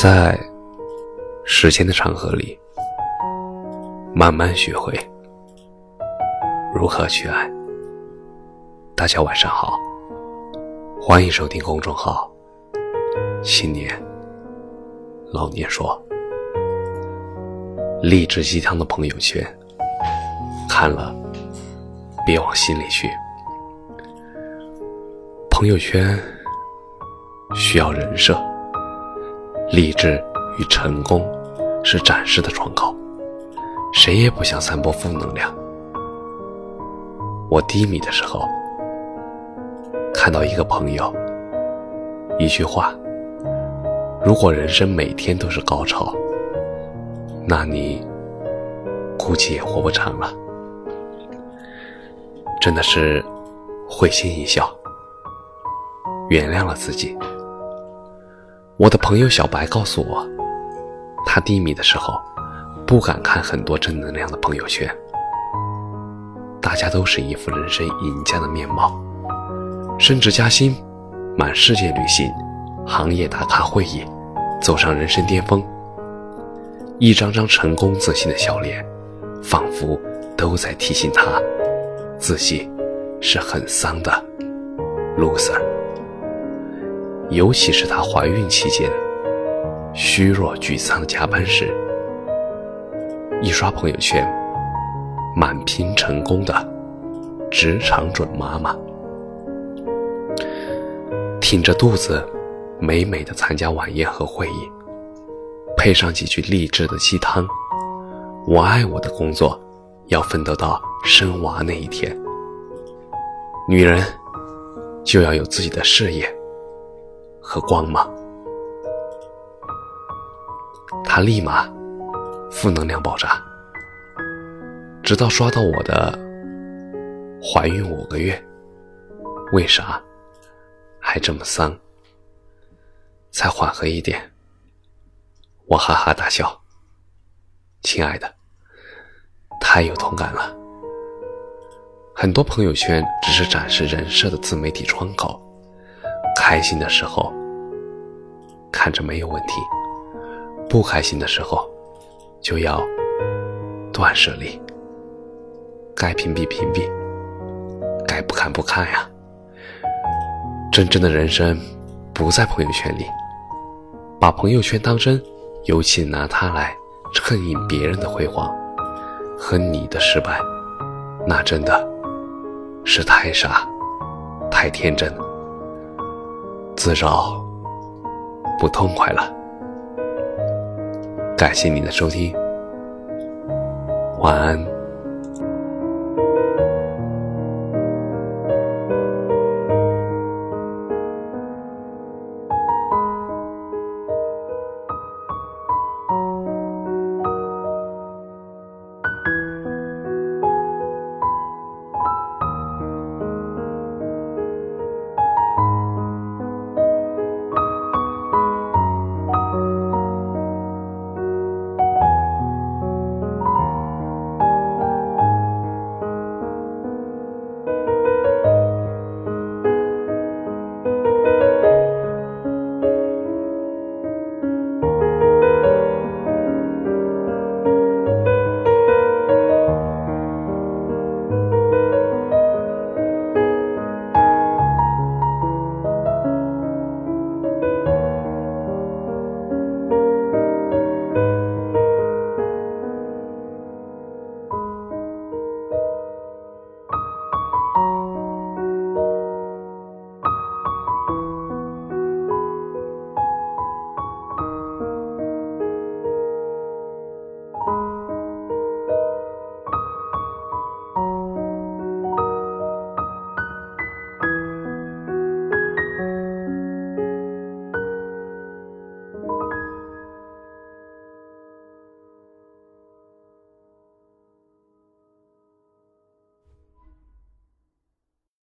在时间的长河里，慢慢学会如何去爱。大家晚上好，欢迎收听公众号“新年老年说”。励志鸡汤的朋友圈，看了别往心里去。朋友圈需要人设，励志与成功是展示的窗口，谁也不想散播负能量。我低迷的时候，看到一个朋友，一句话：如果人生每天都是高潮，那你估计也活不长了。真的是会心一笑。原谅了自己。我的朋友小白告诉我，他低迷的时候，不敢看很多正能量的朋友圈。大家都是一副人生赢家的面貌，升职加薪，满世界旅行，行业打卡会议，走上人生巅峰。一张张成功自信的笑脸，仿佛都在提醒他，自信是很丧的 loser。尤其是她怀孕期间，虚弱沮丧的加班时，一刷朋友圈，满屏成功的职场准妈妈，挺着肚子，美美的参加晚宴和会议，配上几句励志的鸡汤：“我爱我的工作，要奋斗到生娃那一天。”女人就要有自己的事业。和光芒，他立马负能量爆炸，直到刷到我的怀孕五个月，为啥还这么丧，才缓和一点。我哈哈大笑，亲爱的，太有同感了。很多朋友圈只是展示人设的自媒体窗口，开心的时候。看着没有问题，不开心的时候就要断舍离，该屏蔽屏蔽，该不看不看呀。真正的人生不在朋友圈里，把朋友圈当真，尤其拿它来衬映别人的辉煌和你的失败，那真的是太傻、太天真，自找。不痛快了，感谢你的收听，晚安。